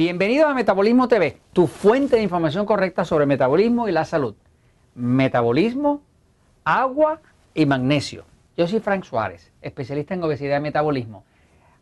Bienvenido a Metabolismo TV, tu fuente de información correcta sobre metabolismo y la salud. Metabolismo, agua y magnesio. Yo soy Frank Suárez, especialista en obesidad y metabolismo.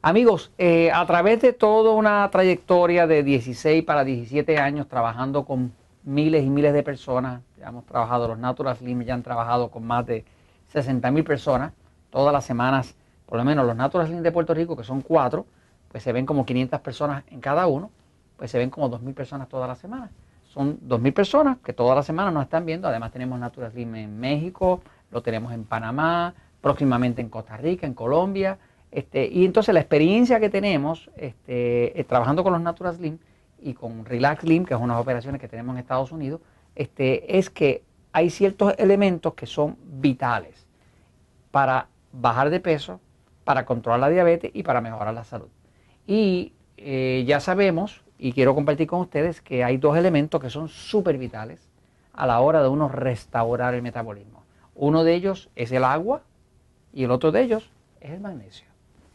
Amigos, eh, a través de toda una trayectoria de 16 para 17 años trabajando con miles y miles de personas, ya hemos trabajado, los Natural Slim ya han trabajado con más de 60 mil personas, todas las semanas, por lo menos los Natural Slim de Puerto Rico, que son cuatro, pues se ven como 500 personas en cada uno, pues se ven como 2.000 personas todas las semanas. Son 2.000 personas que todas las semanas nos están viendo. Además tenemos Natural Slim en México, lo tenemos en Panamá, próximamente en Costa Rica, en Colombia. Este, y entonces la experiencia que tenemos este, eh, trabajando con los Natural Slim y con Relax Slim, que es unas operaciones que tenemos en Estados Unidos, este, es que hay ciertos elementos que son vitales para bajar de peso, para controlar la diabetes y para mejorar la salud. Y eh, ya sabemos, y quiero compartir con ustedes, que hay dos elementos que son súper vitales a la hora de uno restaurar el metabolismo. Uno de ellos es el agua y el otro de ellos es el magnesio.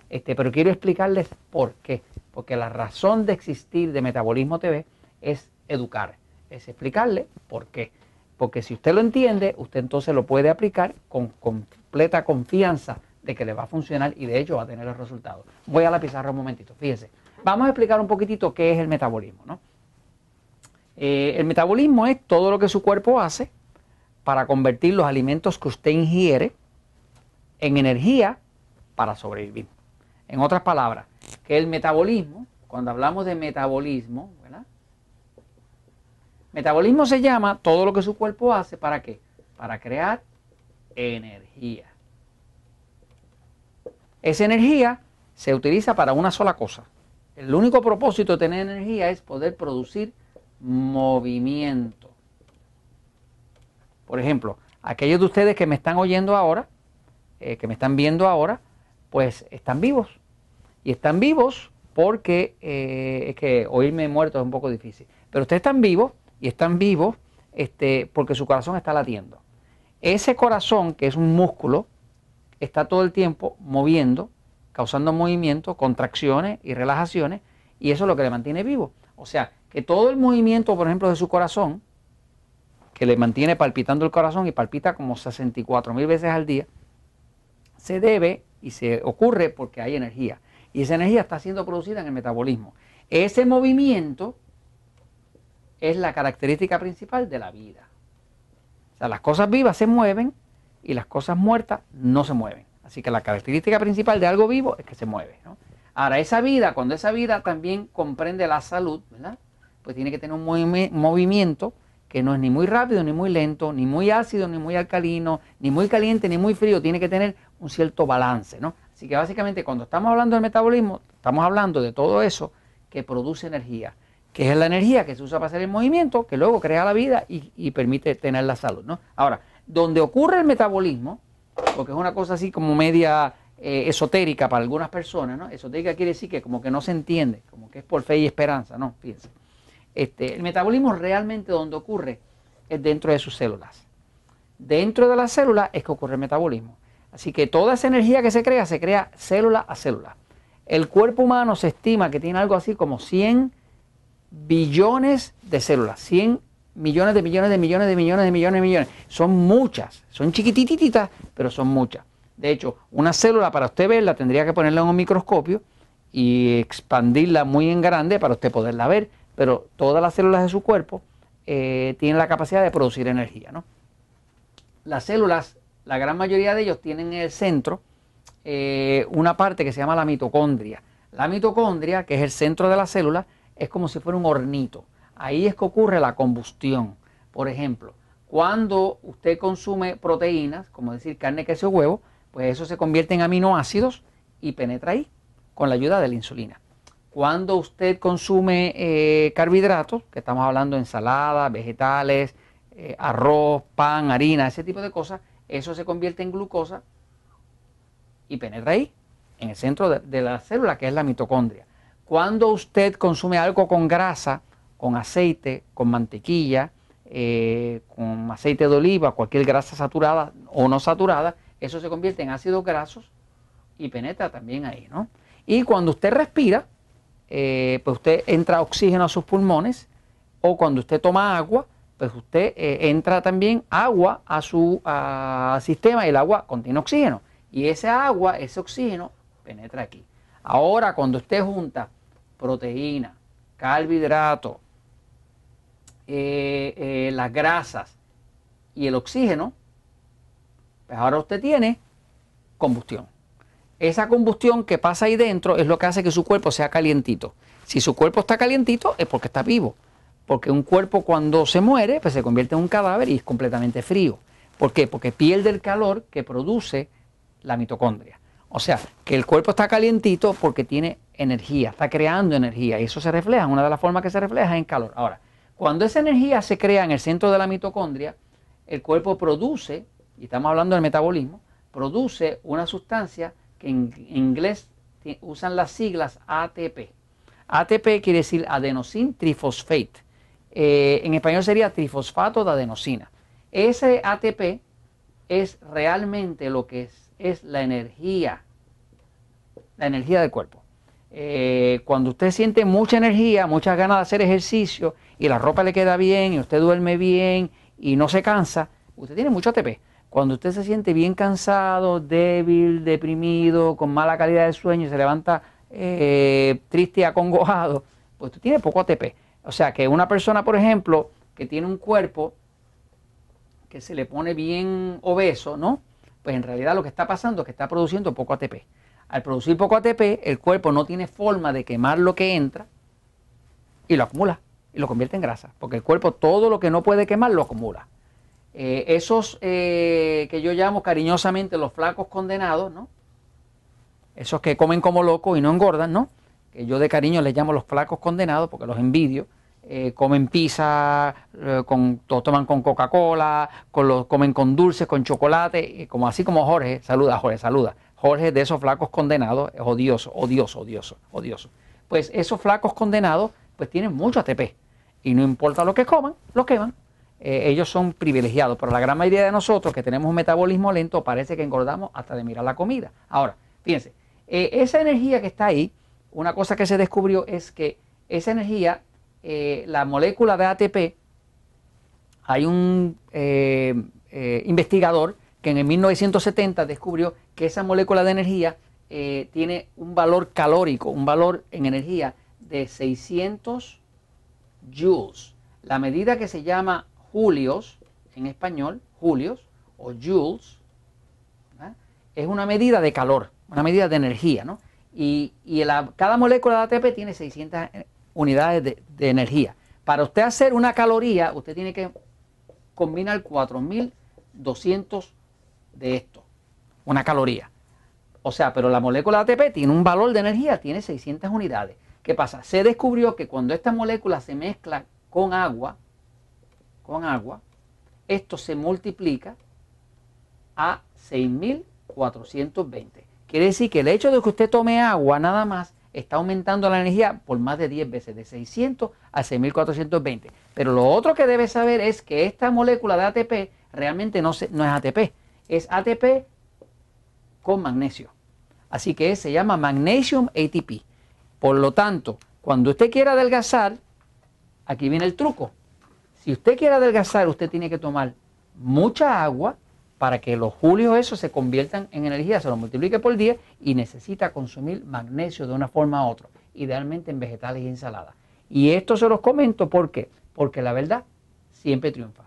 Este, pero quiero explicarles por qué. Porque la razón de existir de Metabolismo TV es educar, es explicarle por qué. Porque si usted lo entiende, usted entonces lo puede aplicar con completa confianza de que le va a funcionar y de hecho va a tener los resultados. Voy a la pizarra un momentito, fíjese. Vamos a explicar un poquitito qué es el metabolismo. ¿no? Eh, el metabolismo es todo lo que su cuerpo hace para convertir los alimentos que usted ingiere en energía para sobrevivir. En otras palabras, que el metabolismo, cuando hablamos de metabolismo, ¿verdad? Metabolismo se llama todo lo que su cuerpo hace para qué? Para crear energía. Esa energía se utiliza para una sola cosa. El único propósito de tener energía es poder producir movimiento. Por ejemplo, aquellos de ustedes que me están oyendo ahora, eh, que me están viendo ahora, pues están vivos. Y están vivos porque eh, es que oírme muerto es un poco difícil. Pero ustedes están vivos y están vivos este, porque su corazón está latiendo. Ese corazón, que es un músculo, está todo el tiempo moviendo, causando movimiento, contracciones y relajaciones, y eso es lo que le mantiene vivo. O sea, que todo el movimiento, por ejemplo, de su corazón, que le mantiene palpitando el corazón y palpita como 64 mil veces al día, se debe y se ocurre porque hay energía. Y esa energía está siendo producida en el metabolismo. Ese movimiento es la característica principal de la vida. O sea, las cosas vivas se mueven y las cosas muertas no se mueven. Así que la característica principal de algo vivo es que se mueve. Ahora, esa vida, cuando esa vida también comprende la salud, ¿verdad? Pues tiene que tener un movimiento que no es ni muy rápido ni muy lento, ni muy ácido ni muy alcalino, ni muy caliente ni muy frío, tiene que tener un cierto balance, ¿no? Así que básicamente cuando estamos hablando del metabolismo, estamos hablando de todo eso que produce energía, que es la energía que se usa para hacer el movimiento, que luego crea la vida y, y permite tener la salud, ¿no? Ahora, donde ocurre el metabolismo, porque es una cosa así como media eh, esotérica para algunas personas, ¿no? Esotérica quiere decir que como que no se entiende, como que es por fe y esperanza, ¿no? Fíjense. Este, el metabolismo realmente donde ocurre es dentro de sus células. Dentro de las células es que ocurre el metabolismo. Así que toda esa energía que se crea, se crea célula a célula. El cuerpo humano se estima que tiene algo así como 100 billones de células, 100 millones de millones de millones de millones de millones de millones. Son muchas, son chiquitititas, pero son muchas. De hecho, una célula para usted verla tendría que ponerla en un microscopio y expandirla muy en grande para usted poderla ver. Pero todas las células de su cuerpo eh, tienen la capacidad de producir energía. ¿no? Las células, la gran mayoría de ellos tienen en el centro eh, una parte que se llama la mitocondria. La mitocondria, que es el centro de la célula, es como si fuera un hornito. Ahí es que ocurre la combustión. Por ejemplo, cuando usted consume proteínas, como decir carne, queso, huevo, pues eso se convierte en aminoácidos y penetra ahí con la ayuda de la insulina. Cuando usted consume eh, carbohidratos, que estamos hablando de ensalada, vegetales, eh, arroz, pan, harina, ese tipo de cosas, eso se convierte en glucosa y penetra ahí, en el centro de la célula, que es la mitocondria. Cuando usted consume algo con grasa, con aceite, con mantequilla, eh, con aceite de oliva, cualquier grasa saturada o no saturada, eso se convierte en ácidos grasos y penetra también ahí, ¿no? Y cuando usted respira, eh, pues usted entra oxígeno a sus pulmones o cuando usted toma agua, pues usted eh, entra también agua a su sistema y el agua contiene oxígeno. Y ese agua, ese oxígeno, penetra aquí. Ahora, cuando usted junta proteína, carbohidrato, eh, las grasas y el oxígeno, pues ahora usted tiene combustión. Esa combustión que pasa ahí dentro es lo que hace que su cuerpo sea calientito. Si su cuerpo está calientito es porque está vivo. Porque un cuerpo cuando se muere, pues se convierte en un cadáver y es completamente frío. ¿Por qué? Porque pierde el calor que produce la mitocondria. O sea, que el cuerpo está calientito porque tiene energía, está creando energía. Y eso se refleja, una de las formas que se refleja es en calor. Ahora, cuando esa energía se crea en el centro de la mitocondria, el cuerpo produce, y estamos hablando del metabolismo, produce una sustancia que en inglés usan las siglas ATP. ATP quiere decir adenosine trifosfate. Eh, en español sería trifosfato de adenosina. Ese ATP es realmente lo que es, es la energía, la energía del cuerpo. Eh, cuando usted siente mucha energía, muchas ganas de hacer ejercicio y la ropa le queda bien y usted duerme bien y no se cansa, usted tiene mucho ATP. Cuando usted se siente bien cansado, débil, deprimido, con mala calidad de sueño y se levanta eh, triste y acongojado, pues usted tiene poco ATP. O sea que una persona, por ejemplo, que tiene un cuerpo que se le pone bien obeso, ¿no? Pues en realidad lo que está pasando es que está produciendo poco ATP. Al producir poco ATP, el cuerpo no tiene forma de quemar lo que entra y lo acumula y lo convierte en grasa, porque el cuerpo todo lo que no puede quemar lo acumula. Eh, esos eh, que yo llamo cariñosamente los flacos condenados, ¿no? Esos que comen como locos y no engordan, ¿no? Que yo de cariño les llamo los flacos condenados porque los envidio. Eh, comen pizza, con, toman con Coca-Cola, con comen con dulces, con chocolate, como así como Jorge, saluda Jorge, saluda. Jorge de esos flacos condenados es odioso, odioso, odioso, odioso. Pues esos flacos condenados pues tienen mucho ATP y no importa lo que coman, lo queman. Eh, ellos son privilegiados, pero la gran mayoría de nosotros que tenemos un metabolismo lento parece que engordamos hasta de mirar la comida. Ahora, fíjense, eh, esa energía que está ahí, una cosa que se descubrió es que esa energía, eh, la molécula de ATP, hay un investigador que en el 1970 descubrió que esa molécula de energía tiene un valor calórico, un valor en energía de 600 joules. La medida que se llama julios, en español, julios o joules, es una medida de calor, una medida de energía, ¿no? Y, cada molécula de ATP tiene 600 unidades de, de, energía. Para usted hacer una caloría, usted tiene que combinar 4200 de esto, una caloría. O sea, pero la molécula de ATP tiene un valor de energía, tiene 600 unidades. ¿Qué pasa? Se descubrió que cuando esta molécula se mezcla con agua, con agua, esto se multiplica a 6420. Quiere decir que el hecho de que usted tome agua nada más está aumentando la energía por más de 10 veces, de 600 a 6420. Pero lo otro que debe saber es que esta molécula de ATP realmente no, no es ATP, es ATP con magnesio. Así que se llama Magnesium ATP. Por lo tanto, cuando usted quiera adelgazar, aquí viene el truco. Si usted quiere adelgazar, usted tiene que tomar mucha agua para que los julios esos se conviertan en energía, se lo multiplique por día y necesita consumir magnesio de una forma u otra, idealmente en vegetales y ensaladas. Y esto se los comento porque porque la verdad siempre triunfa.